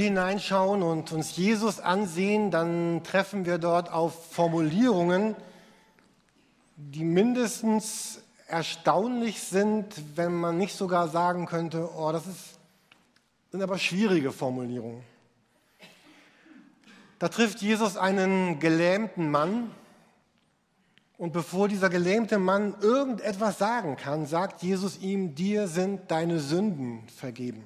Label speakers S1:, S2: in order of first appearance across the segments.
S1: hineinschauen und uns Jesus ansehen, dann treffen wir dort auf Formulierungen, die mindestens erstaunlich sind, wenn man nicht sogar sagen könnte, oh, das ist, sind aber schwierige Formulierungen. Da trifft Jesus einen gelähmten Mann und bevor dieser gelähmte Mann irgendetwas sagen kann, sagt Jesus ihm, dir sind deine Sünden vergeben.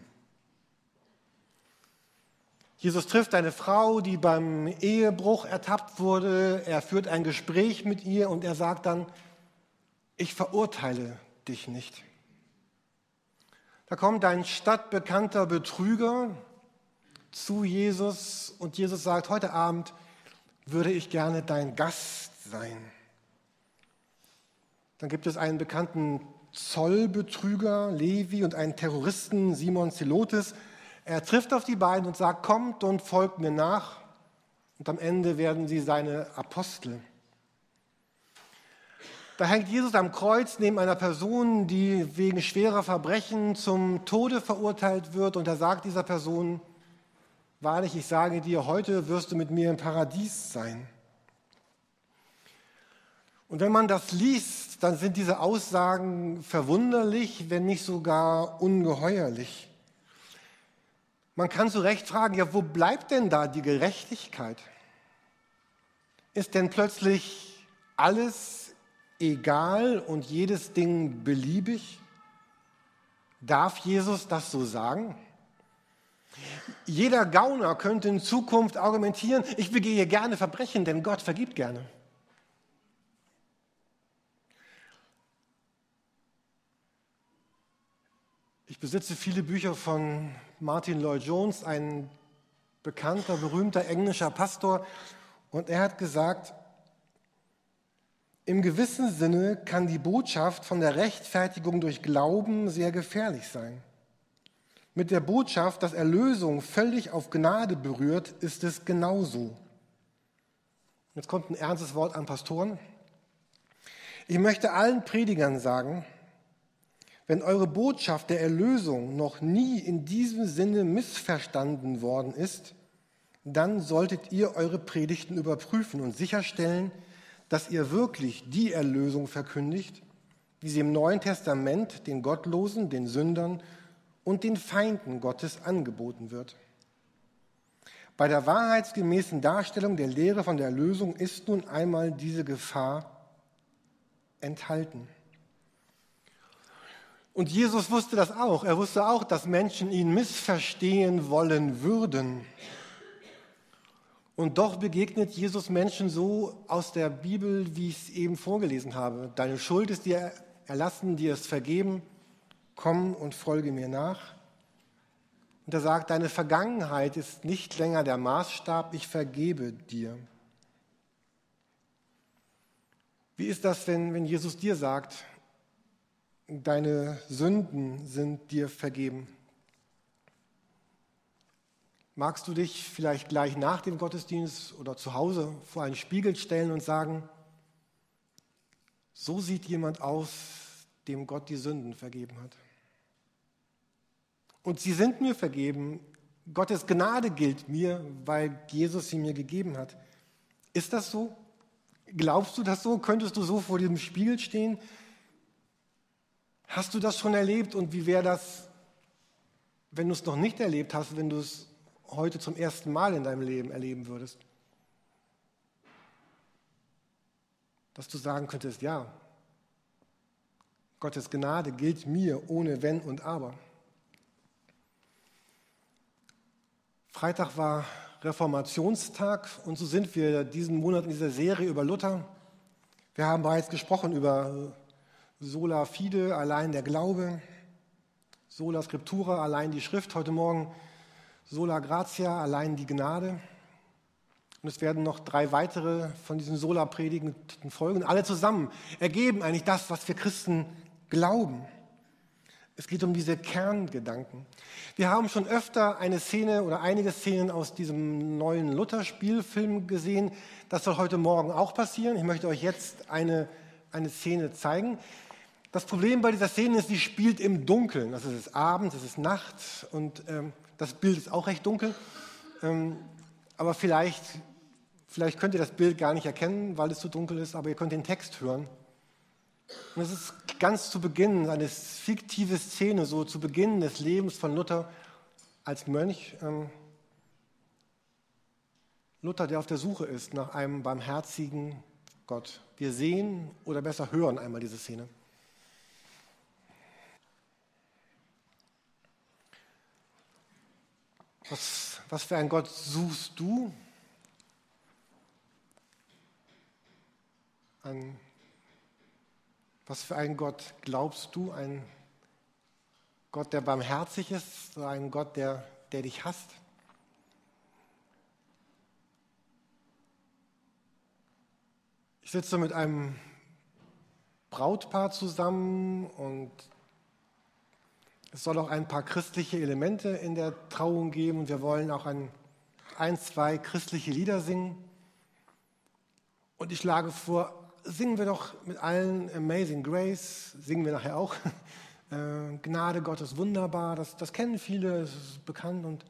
S1: Jesus trifft eine Frau, die beim Ehebruch ertappt wurde. Er führt ein Gespräch mit ihr und er sagt dann, ich verurteile dich nicht. Da kommt ein stadtbekannter Betrüger zu Jesus und Jesus sagt, heute Abend würde ich gerne dein Gast sein. Dann gibt es einen bekannten Zollbetrüger, Levi, und einen Terroristen, Simon Zelotes. Er trifft auf die beiden und sagt, kommt und folgt mir nach. Und am Ende werden sie seine Apostel. Da hängt Jesus am Kreuz neben einer Person, die wegen schwerer Verbrechen zum Tode verurteilt wird. Und er sagt dieser Person, wahrlich, ich sage dir, heute wirst du mit mir im Paradies sein. Und wenn man das liest, dann sind diese Aussagen verwunderlich, wenn nicht sogar ungeheuerlich. Man kann zu Recht fragen, ja, wo bleibt denn da die Gerechtigkeit? Ist denn plötzlich alles egal und jedes Ding beliebig? Darf Jesus das so sagen? Jeder Gauner könnte in Zukunft argumentieren, ich begehe gerne Verbrechen, denn Gott vergibt gerne. Ich besitze viele Bücher von Martin Lloyd Jones, ein bekannter, berühmter englischer Pastor, und er hat gesagt, im gewissen Sinne kann die Botschaft von der Rechtfertigung durch Glauben sehr gefährlich sein. Mit der Botschaft, dass Erlösung völlig auf Gnade berührt, ist es genauso. Jetzt kommt ein ernstes Wort an Pastoren. Ich möchte allen Predigern sagen, wenn eure Botschaft der Erlösung noch nie in diesem Sinne missverstanden worden ist, dann solltet ihr eure Predigten überprüfen und sicherstellen, dass ihr wirklich die Erlösung verkündigt, wie sie im Neuen Testament den Gottlosen, den Sündern und den Feinden Gottes angeboten wird. Bei der wahrheitsgemäßen Darstellung der Lehre von der Erlösung ist nun einmal diese Gefahr enthalten. Und Jesus wusste das auch. Er wusste auch, dass Menschen ihn missverstehen wollen würden. Und doch begegnet Jesus Menschen so aus der Bibel, wie ich es eben vorgelesen habe. Deine Schuld ist dir erlassen, dir ist vergeben. Komm und folge mir nach. Und er sagt, deine Vergangenheit ist nicht länger der Maßstab, ich vergebe dir. Wie ist das, wenn, wenn Jesus dir sagt, deine Sünden sind dir vergeben. Magst du dich vielleicht gleich nach dem Gottesdienst oder zu Hause vor einen Spiegel stellen und sagen, so sieht jemand aus, dem Gott die Sünden vergeben hat. Und sie sind mir vergeben. Gottes Gnade gilt mir, weil Jesus sie mir gegeben hat. Ist das so? Glaubst du das so? Könntest du so vor diesem Spiegel stehen Hast du das schon erlebt und wie wäre das, wenn du es noch nicht erlebt hast, wenn du es heute zum ersten Mal in deinem Leben erleben würdest? Dass du sagen könntest, ja, Gottes Gnade gilt mir ohne Wenn und Aber. Freitag war Reformationstag und so sind wir diesen Monat in dieser Serie über Luther. Wir haben bereits gesprochen über Sola Fide, allein der Glaube. Sola Scriptura, allein die Schrift. Heute Morgen Sola Gratia, allein die Gnade. Und es werden noch drei weitere von diesen Sola-Predigen folgen. alle zusammen ergeben eigentlich das, was wir Christen glauben. Es geht um diese Kerngedanken. Wir haben schon öfter eine Szene oder einige Szenen aus diesem neuen Luther-Spielfilm gesehen. Das soll heute Morgen auch passieren. Ich möchte euch jetzt eine, eine Szene zeigen. Das Problem bei dieser Szene ist, sie spielt im Dunkeln. Das ist abends, es ist Nacht und ähm, das Bild ist auch recht dunkel. Ähm, aber vielleicht, vielleicht könnt ihr das Bild gar nicht erkennen, weil es zu dunkel ist, aber ihr könnt den Text hören. Und es ist ganz zu Beginn eine fiktive Szene, so zu Beginn des Lebens von Luther als Mönch. Ähm, Luther, der auf der Suche ist nach einem barmherzigen Gott. Wir sehen oder besser hören einmal diese Szene. Was, was für einen Gott suchst du? An was für einen Gott glaubst du? Ein Gott, der barmherzig ist oder ein Gott, der, der dich hasst? Sitze mit einem Brautpaar zusammen und es soll auch ein paar christliche Elemente in der Trauung geben und wir wollen auch ein, ein zwei christliche Lieder singen. Und ich schlage vor, singen wir doch mit allen Amazing Grace, singen wir nachher auch. Äh, Gnade Gottes wunderbar, das, das kennen viele, es ist bekannt. Und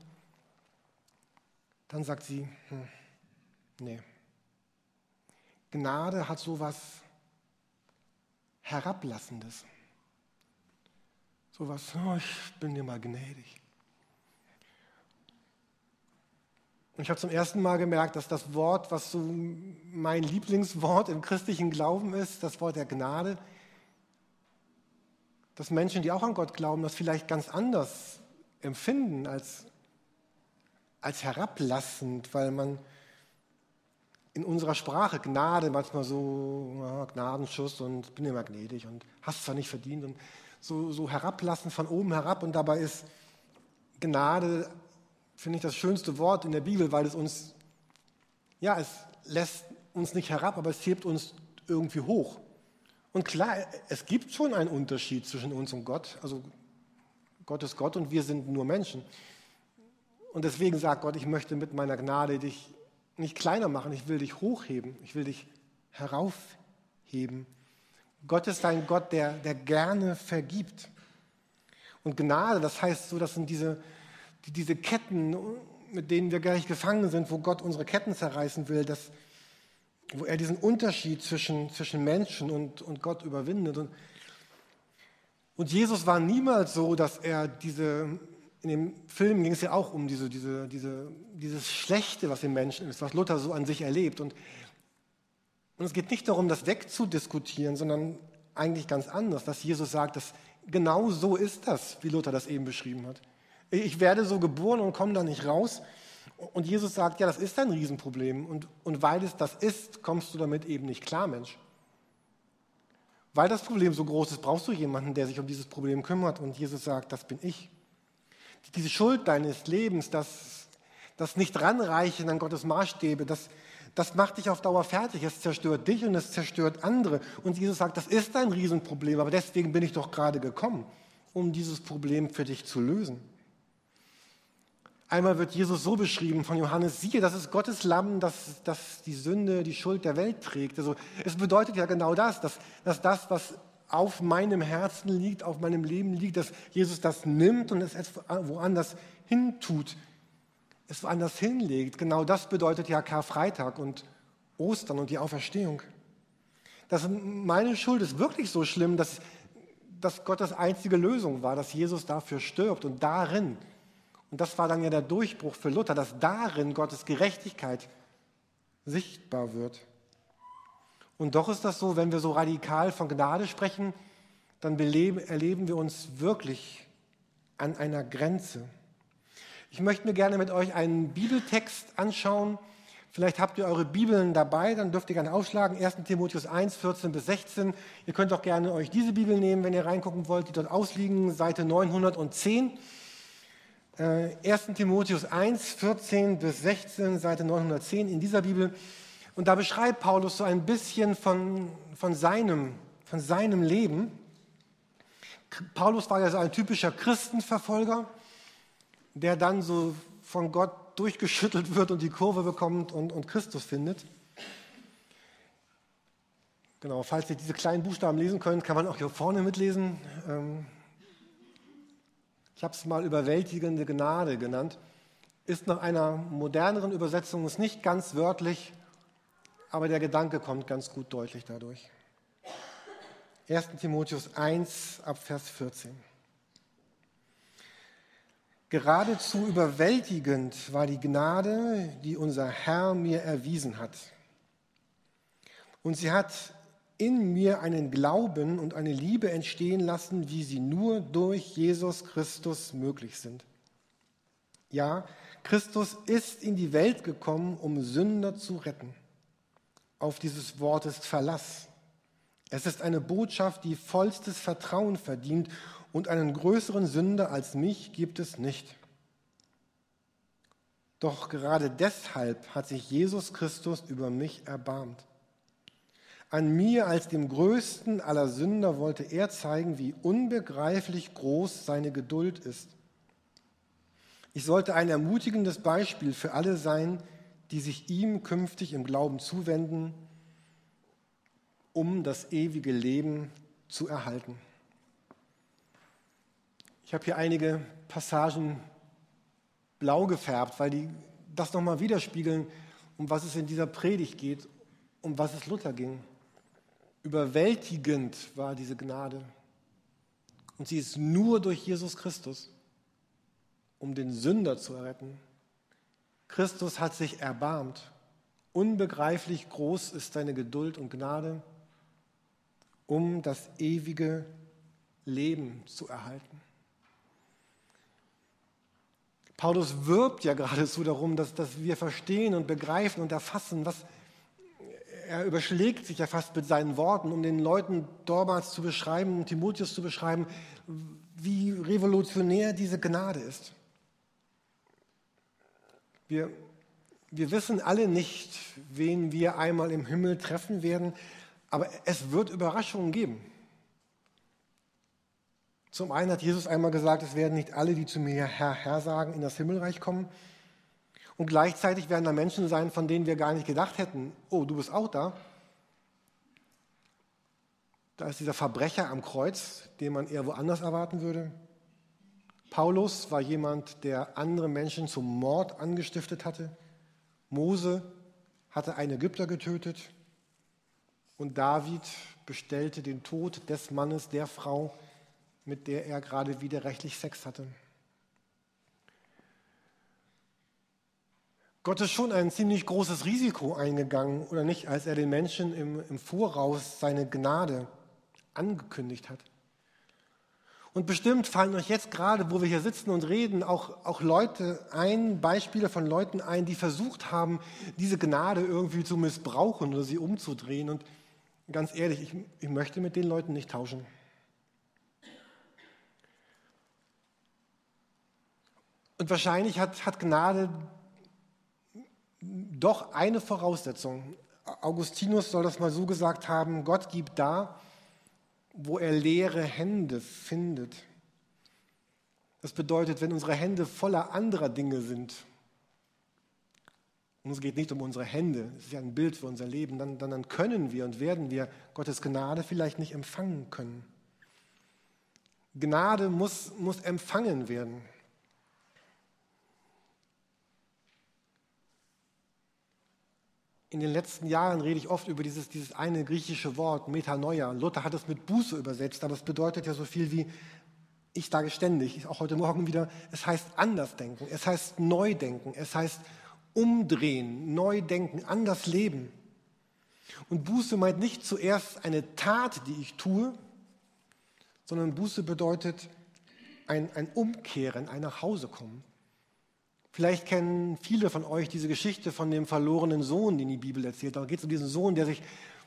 S1: dann sagt sie, hm, nee. Gnade hat so was Herablassendes. So was, oh, ich bin dir mal gnädig. Und ich habe zum ersten Mal gemerkt, dass das Wort, was so mein Lieblingswort im christlichen Glauben ist, das Wort der Gnade, dass Menschen, die auch an Gott glauben, das vielleicht ganz anders empfinden als, als herablassend, weil man in unserer Sprache Gnade manchmal so, ja, Gnadenschuss und bin immer gnädig und hast zwar nicht verdient und so, so herablassend von oben herab und dabei ist Gnade finde ich, das schönste Wort in der Bibel, weil es uns, ja, es lässt uns nicht herab, aber es hebt uns irgendwie hoch. Und klar, es gibt schon einen Unterschied zwischen uns und Gott. Also Gott ist Gott und wir sind nur Menschen. Und deswegen sagt Gott, ich möchte mit meiner Gnade dich nicht kleiner machen, ich will dich hochheben, ich will dich heraufheben. Gott ist ein Gott, der, der gerne vergibt. Und Gnade, das heißt so, das sind diese, die, diese Ketten, mit denen wir gleich gefangen sind, wo Gott unsere Ketten zerreißen will, dass, wo er diesen Unterschied zwischen, zwischen Menschen und, und Gott überwindet. Und, und Jesus war niemals so, dass er diese, in dem Film ging es ja auch um diese, diese, diese, dieses Schlechte, was im Menschen ist, was Luther so an sich erlebt. Und, und es geht nicht darum, das wegzudiskutieren, sondern eigentlich ganz anders, dass Jesus sagt, dass genau so ist das, wie Luther das eben beschrieben hat. Ich werde so geboren und komme da nicht raus. Und Jesus sagt, ja, das ist ein Riesenproblem. Und, und weil es das ist, kommst du damit eben nicht klar, Mensch. Weil das Problem so groß ist, brauchst du jemanden, der sich um dieses Problem kümmert. Und Jesus sagt, das bin ich. Diese Schuld deines Lebens, das, das nicht ranreichen an Gottes Maßstäbe, das, das macht dich auf Dauer fertig. Es zerstört dich und es zerstört andere. Und Jesus sagt, das ist ein Riesenproblem, aber deswegen bin ich doch gerade gekommen, um dieses Problem für dich zu lösen. Einmal wird Jesus so beschrieben von Johannes, siehe, das ist Gottes Lamm, das, das die Sünde, die Schuld der Welt trägt. Also es bedeutet ja genau das, dass, dass das, was auf meinem Herzen liegt, auf meinem Leben liegt, dass Jesus das nimmt und es woanders hintut, es woanders hinlegt. Genau das bedeutet ja Karfreitag und Ostern und die Auferstehung. Dass meine Schuld ist wirklich so schlimm, dass, dass das einzige Lösung war, dass Jesus dafür stirbt und darin und das war dann ja der Durchbruch für Luther, dass darin Gottes Gerechtigkeit sichtbar wird. Und doch ist das so, wenn wir so radikal von Gnade sprechen, dann erleben wir uns wirklich an einer Grenze. Ich möchte mir gerne mit euch einen Bibeltext anschauen. Vielleicht habt ihr eure Bibeln dabei, dann dürft ihr gerne aufschlagen. 1. Timotheus 1, 14 bis 16. Ihr könnt auch gerne euch diese Bibel nehmen, wenn ihr reingucken wollt, die dort ausliegen, Seite 910. 1. Äh, Timotheus 1, 14 bis 16, Seite 910 in dieser Bibel. Und da beschreibt Paulus so ein bisschen von, von, seinem, von seinem Leben. Paulus war ja so ein typischer Christenverfolger, der dann so von Gott durchgeschüttelt wird und die Kurve bekommt und, und Christus findet. Genau, falls ihr diese kleinen Buchstaben lesen könnt, kann man auch hier vorne mitlesen. Ähm, ich habe es mal überwältigende Gnade genannt, ist nach einer moderneren Übersetzung ist nicht ganz wörtlich, aber der Gedanke kommt ganz gut deutlich dadurch. 1 Timotheus 1 ab Vers 14. Geradezu überwältigend war die Gnade, die unser Herr mir erwiesen hat. Und sie hat in mir einen Glauben und eine Liebe entstehen lassen, wie sie nur durch Jesus Christus möglich sind. Ja, Christus ist in die Welt gekommen, um Sünder zu retten. Auf dieses Wort ist Verlass. Es ist eine Botschaft, die vollstes Vertrauen verdient und einen größeren Sünder als mich gibt es nicht. Doch gerade deshalb hat sich Jesus Christus über mich erbarmt. An mir als dem größten aller Sünder wollte er zeigen, wie unbegreiflich groß seine Geduld ist. Ich sollte ein ermutigendes Beispiel für alle sein, die sich ihm künftig im Glauben zuwenden, um das ewige Leben zu erhalten. Ich habe hier einige Passagen blau gefärbt, weil die das nochmal widerspiegeln, um was es in dieser Predigt geht, um was es Luther ging. Überwältigend war diese Gnade. Und sie ist nur durch Jesus Christus, um den Sünder zu erretten. Christus hat sich erbarmt. Unbegreiflich groß ist seine Geduld und Gnade, um das ewige Leben zu erhalten. Paulus wirbt ja geradezu darum, dass, dass wir verstehen und begreifen und erfassen, was er überschlägt sich ja fast mit seinen Worten, um den Leuten damals zu beschreiben, Timotheus zu beschreiben, wie revolutionär diese Gnade ist. Wir, wir wissen alle nicht, wen wir einmal im Himmel treffen werden, aber es wird Überraschungen geben. Zum einen hat Jesus einmal gesagt, es werden nicht alle, die zu mir Herr, Herr sagen, in das Himmelreich kommen. Und gleichzeitig werden da Menschen sein, von denen wir gar nicht gedacht hätten, oh, du bist auch da. Da ist dieser Verbrecher am Kreuz, den man eher woanders erwarten würde. Paulus war jemand, der andere Menschen zum Mord angestiftet hatte. Mose hatte einen Ägypter getötet. Und David bestellte den Tod des Mannes, der Frau, mit der er gerade widerrechtlich Sex hatte. Gott ist schon ein ziemlich großes Risiko eingegangen, oder nicht, als er den Menschen im, im Voraus seine Gnade angekündigt hat. Und bestimmt fallen euch jetzt gerade, wo wir hier sitzen und reden, auch, auch Leute ein, Beispiele von Leuten ein, die versucht haben, diese Gnade irgendwie zu missbrauchen oder sie umzudrehen. Und ganz ehrlich, ich, ich möchte mit den Leuten nicht tauschen. Und wahrscheinlich hat, hat Gnade doch eine Voraussetzung. Augustinus soll das mal so gesagt haben, Gott gibt da, wo er leere Hände findet. Das bedeutet, wenn unsere Hände voller anderer Dinge sind, und es geht nicht um unsere Hände, es ist ja ein Bild für unser Leben, dann, dann, dann können wir und werden wir Gottes Gnade vielleicht nicht empfangen können. Gnade muss, muss empfangen werden. In den letzten Jahren rede ich oft über dieses, dieses eine griechische Wort, Metanoia. Luther hat es mit Buße übersetzt, aber es bedeutet ja so viel wie, ich sage ständig, auch heute Morgen wieder, es heißt anders denken, es heißt neu denken, es heißt umdrehen, neu denken, anders leben. Und Buße meint nicht zuerst eine Tat, die ich tue, sondern Buße bedeutet ein, ein Umkehren, ein Nachhausekommen. Vielleicht kennen viele von euch diese Geschichte von dem verlorenen Sohn, den die Bibel erzählt. Da geht es um diesen Sohn, der sich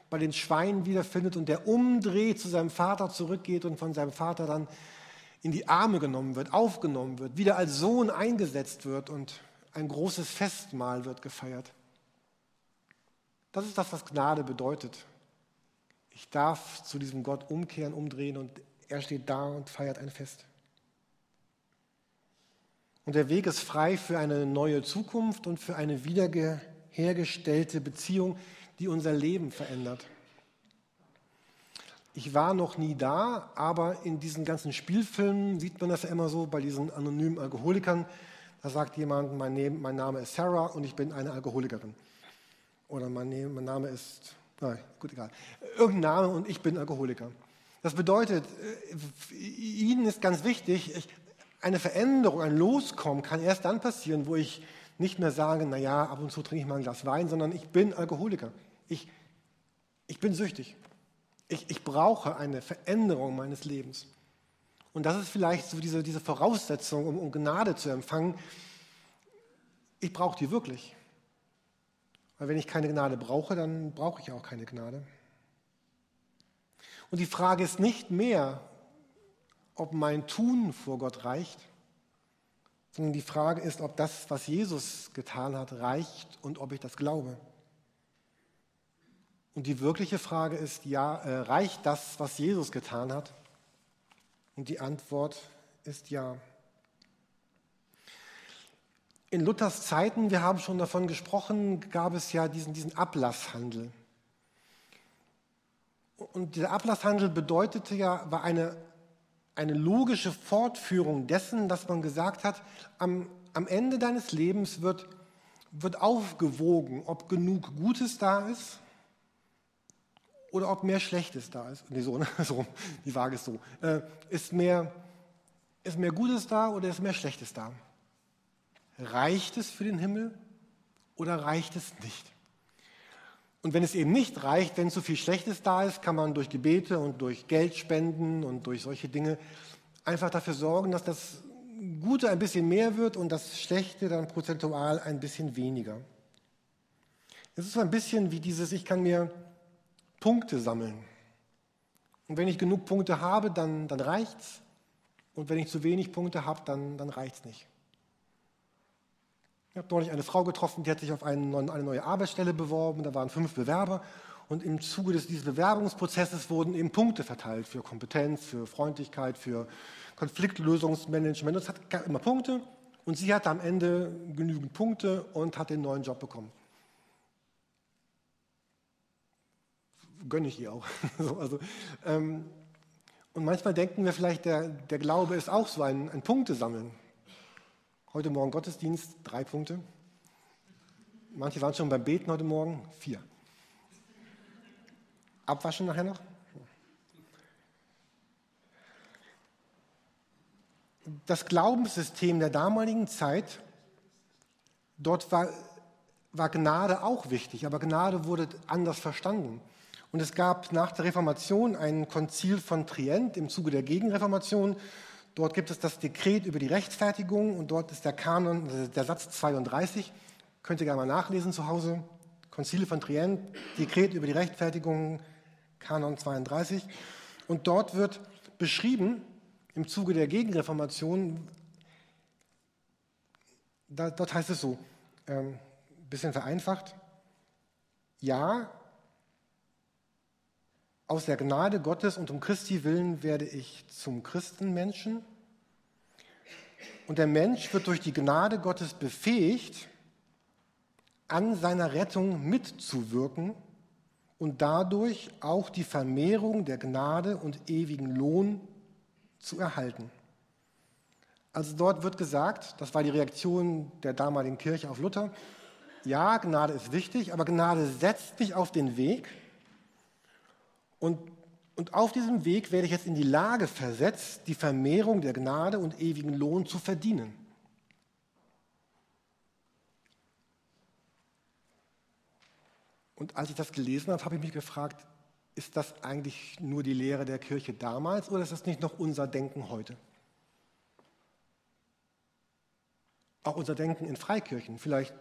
S1: bei den Schweinen wiederfindet und der umdreht, zu seinem Vater zurückgeht und von seinem Vater dann in die Arme genommen wird, aufgenommen wird, wieder als Sohn eingesetzt wird und ein großes Festmahl wird gefeiert. Das ist das, was Gnade bedeutet. Ich darf zu diesem Gott umkehren, umdrehen und er steht da und feiert ein Fest. Und der Weg ist frei für eine neue Zukunft und für eine wiederhergestellte Beziehung, die unser Leben verändert. ich war noch nie da, aber in diesen ganzen Spielfilmen sieht man das ja immer so, bei diesen anonymen Alkoholikern. Da sagt jemand, mein, Name ist Sarah und ich bin eine Alkoholikerin. Oder mein, mein Name ist, nein, gut, egal. Irgendein Name und ich bin Alkoholiker. Das bedeutet, äh, Ihnen ist ganz wichtig, eine Veränderung, ein Loskommen kann erst dann passieren, wo ich nicht mehr sage, naja, ab und zu trinke ich mal ein Glas Wein, sondern ich bin Alkoholiker. Ich, ich bin süchtig. Ich, ich brauche eine Veränderung meines Lebens. Und das ist vielleicht so diese, diese Voraussetzung, um, um Gnade zu empfangen. Ich brauche die wirklich. Weil wenn ich keine Gnade brauche, dann brauche ich auch keine Gnade. Und die Frage ist nicht mehr, ob mein Tun vor Gott reicht, sondern die Frage ist, ob das, was Jesus getan hat, reicht und ob ich das glaube. Und die wirkliche Frage ist, ja, äh, reicht das, was Jesus getan hat? Und die Antwort ist ja. In Luthers Zeiten, wir haben schon davon gesprochen, gab es ja diesen, diesen Ablasshandel. Und dieser Ablasshandel bedeutete ja, war eine, eine logische Fortführung dessen, dass man gesagt hat, am, am Ende deines Lebens wird, wird aufgewogen, ob genug Gutes da ist oder ob mehr Schlechtes da ist. Nee, so, ne? so die Waage ist so. Äh, ist, mehr, ist mehr Gutes da oder ist mehr Schlechtes da? Reicht es für den Himmel oder reicht es nicht? Und wenn es eben nicht reicht, wenn zu viel Schlechtes da ist, kann man durch Gebete und durch Geldspenden und durch solche Dinge einfach dafür sorgen, dass das Gute ein bisschen mehr wird und das Schlechte dann prozentual ein bisschen weniger. Es ist so ein bisschen wie dieses, ich kann mir Punkte sammeln. Und wenn ich genug Punkte habe, dann, dann es. Und wenn ich zu wenig Punkte habe, dann, dann es nicht. Ich habe neulich eine Frau getroffen, die hat sich auf eine neue Arbeitsstelle beworben. Da waren fünf Bewerber. Und im Zuge des, dieses Bewerbungsprozesses wurden eben Punkte verteilt für Kompetenz, für Freundlichkeit, für Konfliktlösungsmanagement. Und es hat immer Punkte. Und sie hatte am Ende genügend Punkte und hat den neuen Job bekommen. gönne ich ihr auch. so, also, ähm, und manchmal denken wir vielleicht, der, der Glaube ist auch so ein, ein Punktesammeln. Heute Morgen Gottesdienst, drei Punkte. Manche waren schon beim Beten heute Morgen, vier. Abwaschen nachher noch? Das Glaubenssystem der damaligen Zeit, dort war, war Gnade auch wichtig, aber Gnade wurde anders verstanden. Und es gab nach der Reformation ein Konzil von Trient im Zuge der Gegenreformation. Dort gibt es das Dekret über die Rechtfertigung und dort ist der Kanon, der Satz 32. Könnt ihr gerne mal nachlesen zu Hause. Konzile von Trient, Dekret über die Rechtfertigung, Kanon 32. Und dort wird beschrieben, im Zuge der Gegenreformation, da, dort heißt es so, ein ähm, bisschen vereinfacht, ja, aus der Gnade Gottes und um Christi willen werde ich zum Christenmenschen. Und der Mensch wird durch die Gnade Gottes befähigt, an seiner Rettung mitzuwirken und dadurch auch die Vermehrung der Gnade und ewigen Lohn zu erhalten. Also dort wird gesagt, das war die Reaktion der damaligen Kirche auf Luther, ja, Gnade ist wichtig, aber Gnade setzt mich auf den Weg, und, und auf diesem Weg werde ich jetzt in die Lage versetzt, die Vermehrung der Gnade und ewigen Lohn zu verdienen. Und als ich das gelesen habe, habe ich mich gefragt, ist das eigentlich nur die Lehre der Kirche damals oder ist das nicht noch unser Denken heute? Auch unser Denken in Freikirchen, vielleicht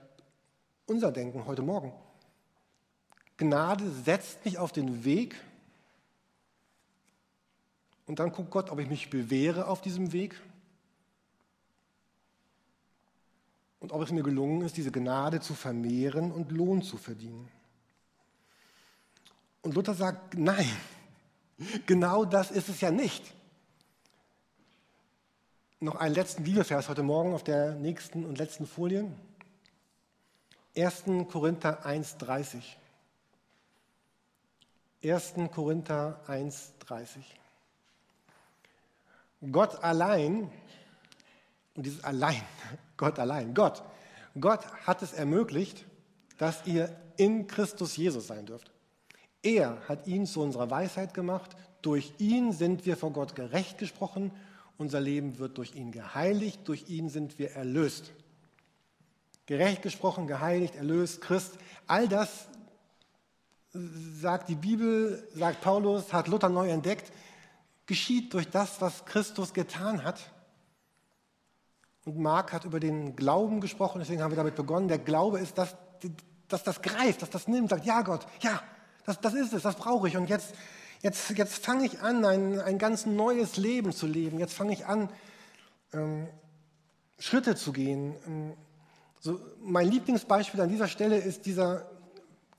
S1: unser Denken heute Morgen. Gnade setzt mich auf den Weg und dann guckt Gott, ob ich mich bewähre auf diesem Weg und ob es mir gelungen ist, diese Gnade zu vermehren und Lohn zu verdienen. Und Luther sagt, nein, genau das ist es ja nicht. Noch einen letzten Bibelvers heute Morgen auf der nächsten und letzten Folie. 1. Korinther 1,30. 1. Korinther 1,30. Gott allein, und dieses allein, Gott allein, Gott, Gott hat es ermöglicht, dass ihr in Christus Jesus sein dürft. Er hat ihn zu unserer Weisheit gemacht. Durch ihn sind wir vor Gott gerecht gesprochen. Unser Leben wird durch ihn geheiligt. Durch ihn sind wir erlöst. Gerecht gesprochen, geheiligt, erlöst, Christ. All das sagt die Bibel, sagt Paulus, hat Luther neu entdeckt, geschieht durch das, was Christus getan hat. Und Mark hat über den Glauben gesprochen, deswegen haben wir damit begonnen. Der Glaube ist, dass, dass das greift, dass das nimmt, sagt, ja Gott, ja, das, das ist es, das brauche ich. Und jetzt, jetzt, jetzt fange ich an, ein, ein ganz neues Leben zu leben. Jetzt fange ich an, ähm, Schritte zu gehen. Ähm, so, mein Lieblingsbeispiel an dieser Stelle ist dieser,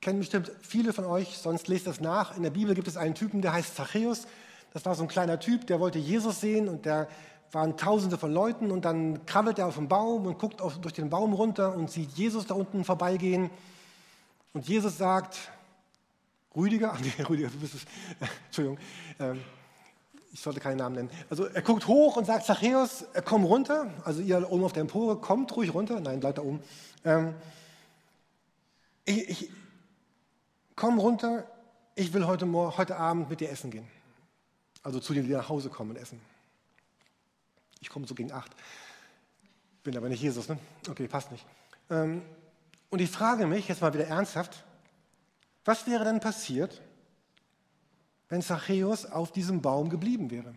S1: kennen bestimmt viele von euch, sonst lest das nach. In der Bibel gibt es einen Typen, der heißt Zachäus. Das war so ein kleiner Typ, der wollte Jesus sehen und der waren tausende von Leuten und dann krabbelt er auf den Baum und guckt auf, durch den Baum runter und sieht Jesus da unten vorbeigehen. Und Jesus sagt, Rüdiger, nee, Rüdiger, du bist es, Entschuldigung, ähm, ich sollte keinen Namen nennen. Also er guckt hoch und sagt, Zachäus, äh, komm runter. Also ihr oben auf der Empore, kommt ruhig runter. Nein, bleibt da oben. Ähm, ich, ich, komm runter, ich will heute, heute Abend mit dir essen gehen. Also zu dir, die nach Hause kommen und essen. Ich komme so gegen acht. Bin aber nicht Jesus, ne? Okay, passt nicht. Ähm, und ich frage mich jetzt mal wieder ernsthaft, was wäre denn passiert, wenn Zachäus auf diesem Baum geblieben wäre?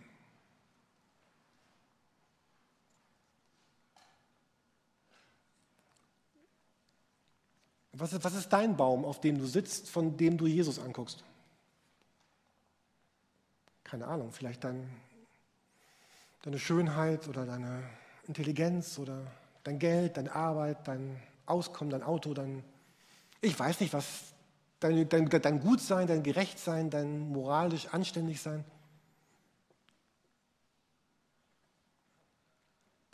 S1: Was ist, was ist dein Baum, auf dem du sitzt, von dem du Jesus anguckst? Keine Ahnung, vielleicht dein, deine Schönheit oder deine Intelligenz oder dein Geld, deine Arbeit, dein Auskommen, dein Auto, dein, ich weiß nicht, was dein, dein, dein Gutsein, dein Gerechtsein, dein moralisch anständig sein.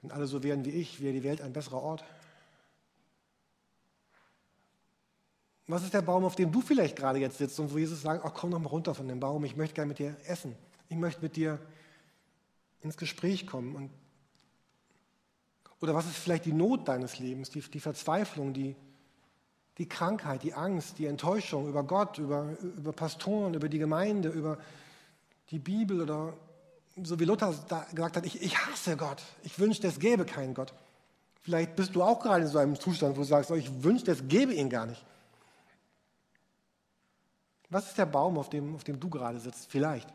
S1: Wenn alle so wären wie ich, wäre die Welt ein besserer Ort. Was ist der Baum, auf dem du vielleicht gerade jetzt sitzt und wo Jesus sagt, ach komm doch mal runter von dem Baum, ich möchte gerne mit dir essen. Ich möchte mit dir ins Gespräch kommen. Und oder was ist vielleicht die Not deines Lebens, die, die Verzweiflung, die, die Krankheit, die Angst, die Enttäuschung über Gott, über, über Pastoren, über die Gemeinde, über die Bibel oder so wie Luther gesagt hat, ich, ich hasse Gott, ich wünschte, es gäbe keinen Gott. Vielleicht bist du auch gerade in so einem Zustand, wo du sagst, oh, ich wünschte, es gäbe ihn gar nicht. Was ist der Baum, auf dem, auf dem du gerade sitzt? Vielleicht.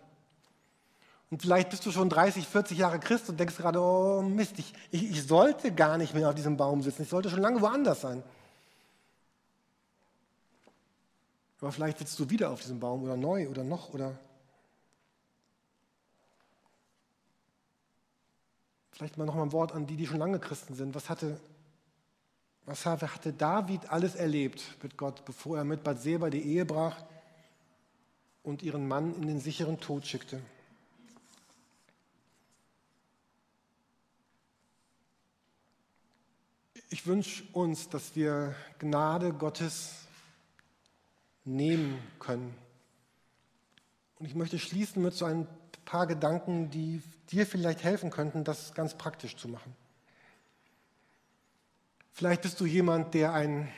S1: Und vielleicht bist du schon 30, 40 Jahre Christ und denkst gerade, oh Mist, ich, ich, ich sollte gar nicht mehr auf diesem Baum sitzen, ich sollte schon lange woanders sein. Aber vielleicht sitzt du wieder auf diesem Baum oder neu oder noch oder vielleicht mal noch mal ein Wort an die, die schon lange Christen sind. Was hatte, was hatte David alles erlebt mit Gott, bevor er mit Bathseba die Ehe brach und ihren Mann in den sicheren Tod schickte? Ich wünsche uns, dass wir Gnade Gottes nehmen können. Und ich möchte schließen mit so ein paar Gedanken, die dir vielleicht helfen könnten, das ganz praktisch zu machen. Vielleicht bist du jemand, der ein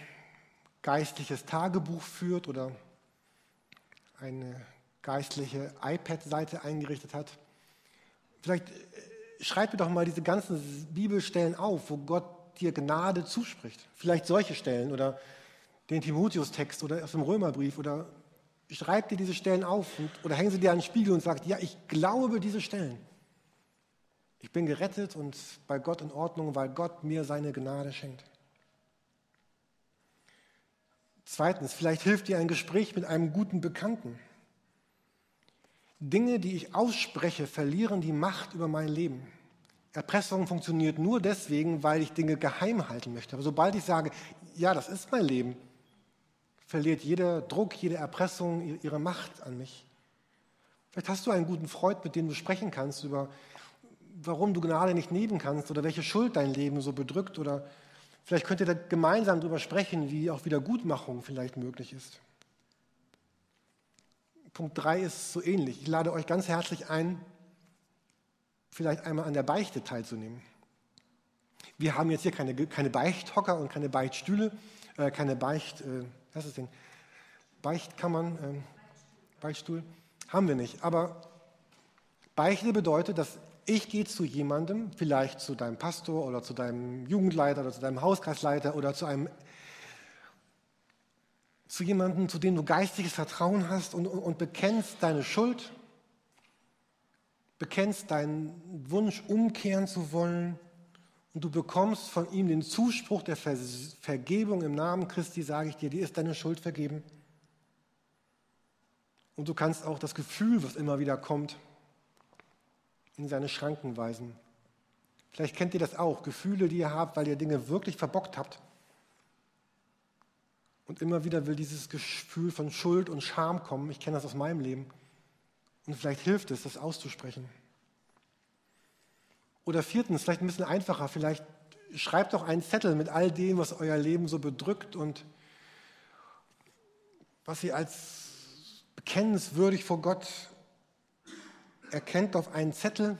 S1: geistliches Tagebuch führt oder eine geistliche iPad-Seite eingerichtet hat. Vielleicht äh, schreib mir doch mal diese ganzen Bibelstellen auf, wo Gott dir Gnade zuspricht. Vielleicht solche Stellen oder den Timotheus-Text oder aus dem Römerbrief oder schreib dir diese Stellen auf und, oder häng sie dir an den Spiegel und sag, ja, ich glaube diese Stellen. Ich bin gerettet und bei Gott in Ordnung, weil Gott mir seine Gnade schenkt. Zweitens, vielleicht hilft dir ein Gespräch mit einem guten Bekannten. Dinge, die ich ausspreche, verlieren die Macht über mein Leben. Erpressung funktioniert nur deswegen, weil ich Dinge geheim halten möchte. Aber sobald ich sage, ja, das ist mein Leben, verliert jeder Druck, jede Erpressung ihre Macht an mich. Vielleicht hast du einen guten Freund, mit dem du sprechen kannst über, warum du Gnade nicht nehmen kannst oder welche Schuld dein Leben so bedrückt oder vielleicht könnt ihr da gemeinsam darüber sprechen, wie auch Wiedergutmachung vielleicht möglich ist. Punkt 3 ist so ähnlich. Ich lade euch ganz herzlich ein, vielleicht einmal an der Beichte teilzunehmen. Wir haben jetzt hier keine, keine Beichthocker und keine Beichtstühle, äh, keine Beicht, äh, was ist denn? Beichtkammern, äh, Beichtstuhl. Haben wir nicht. Aber Beichte bedeutet, dass ich gehe zu jemandem, vielleicht zu deinem Pastor oder zu deinem Jugendleiter oder zu deinem Hauskreisleiter oder zu einem zu jemandem, zu dem du geistiges Vertrauen hast und, und, und bekennst deine Schuld, bekennst deinen Wunsch, umkehren zu wollen und du bekommst von ihm den Zuspruch der Ver Vergebung im Namen Christi, sage ich dir, dir ist deine Schuld vergeben. Und du kannst auch das Gefühl, was immer wieder kommt, in seine Schranken weisen. Vielleicht kennt ihr das auch, Gefühle, die ihr habt, weil ihr Dinge wirklich verbockt habt. Und immer wieder will dieses Gefühl von Schuld und Scham kommen. Ich kenne das aus meinem Leben. Und vielleicht hilft es, das auszusprechen. Oder viertens, vielleicht ein bisschen einfacher, vielleicht schreibt doch einen Zettel mit all dem, was euer Leben so bedrückt und was ihr als bekennenswürdig vor Gott erkennt auf einen Zettel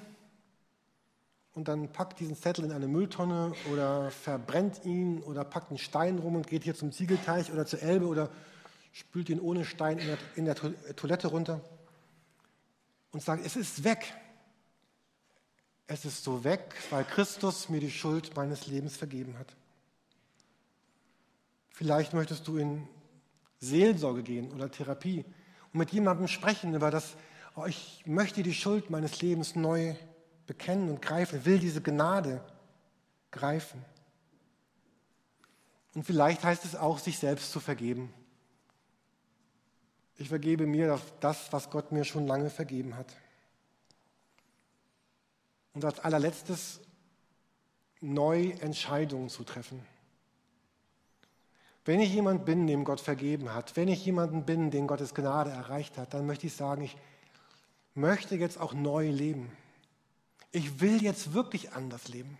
S1: und dann packt diesen Zettel in eine Mülltonne oder verbrennt ihn oder packt einen Stein rum und geht hier zum Ziegelteich oder zur Elbe oder spült ihn ohne Stein in der, in der Toilette runter und sagt, es ist weg. Es ist so weg, weil Christus mir die Schuld meines Lebens vergeben hat. Vielleicht möchtest du in Seelsorge gehen oder Therapie und mit jemandem sprechen über das, oh, ich möchte die Schuld meines Lebens neu bekennen und greifen, will diese Gnade greifen. Und vielleicht heißt es auch, sich selbst zu vergeben. Ich vergebe mir das, was Gott mir schon lange vergeben hat. Und als allerletztes neu Entscheidungen zu treffen. Wenn ich jemand bin, dem Gott vergeben hat, wenn ich jemanden bin, den Gottes Gnade erreicht hat, dann möchte ich sagen, ich möchte jetzt auch neu leben. Ich will jetzt wirklich anders leben.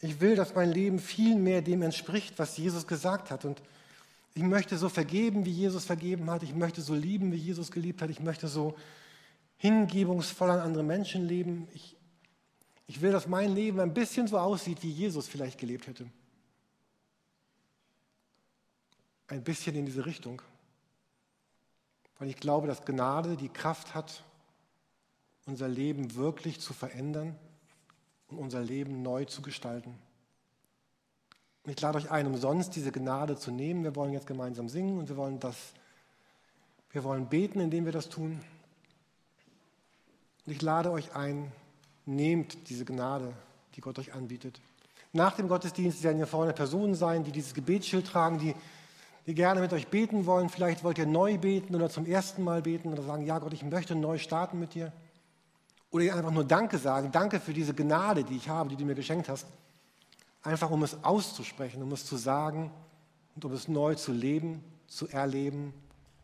S1: Ich will, dass mein Leben viel mehr dem entspricht, was Jesus gesagt hat. Und ich möchte so vergeben, wie Jesus vergeben hat. Ich möchte so lieben, wie Jesus geliebt hat. Ich möchte so hingebungsvoll an andere Menschen leben. Ich, ich will, dass mein Leben ein bisschen so aussieht, wie Jesus vielleicht gelebt hätte. Ein bisschen in diese Richtung. Weil ich glaube, dass Gnade die Kraft hat, unser Leben wirklich zu verändern und unser Leben neu zu gestalten. Und ich lade euch ein, umsonst diese Gnade zu nehmen. Wir wollen jetzt gemeinsam singen und wir wollen das, wir wollen beten, indem wir das tun. Und ich lade euch ein, nehmt diese Gnade, die Gott euch anbietet. Nach dem Gottesdienst werden hier vorne Personen sein, die dieses Gebetsschild tragen, die, die gerne mit euch beten wollen. Vielleicht wollt ihr neu beten oder zum ersten Mal beten oder sagen, ja Gott, ich möchte neu starten mit dir. Oder ihr einfach nur Danke sagen, danke für diese Gnade, die ich habe, die du mir geschenkt hast. Einfach um es auszusprechen, um es zu sagen und um es neu zu leben, zu erleben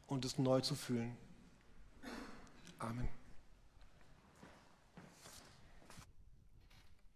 S1: und es neu zu fühlen. Amen.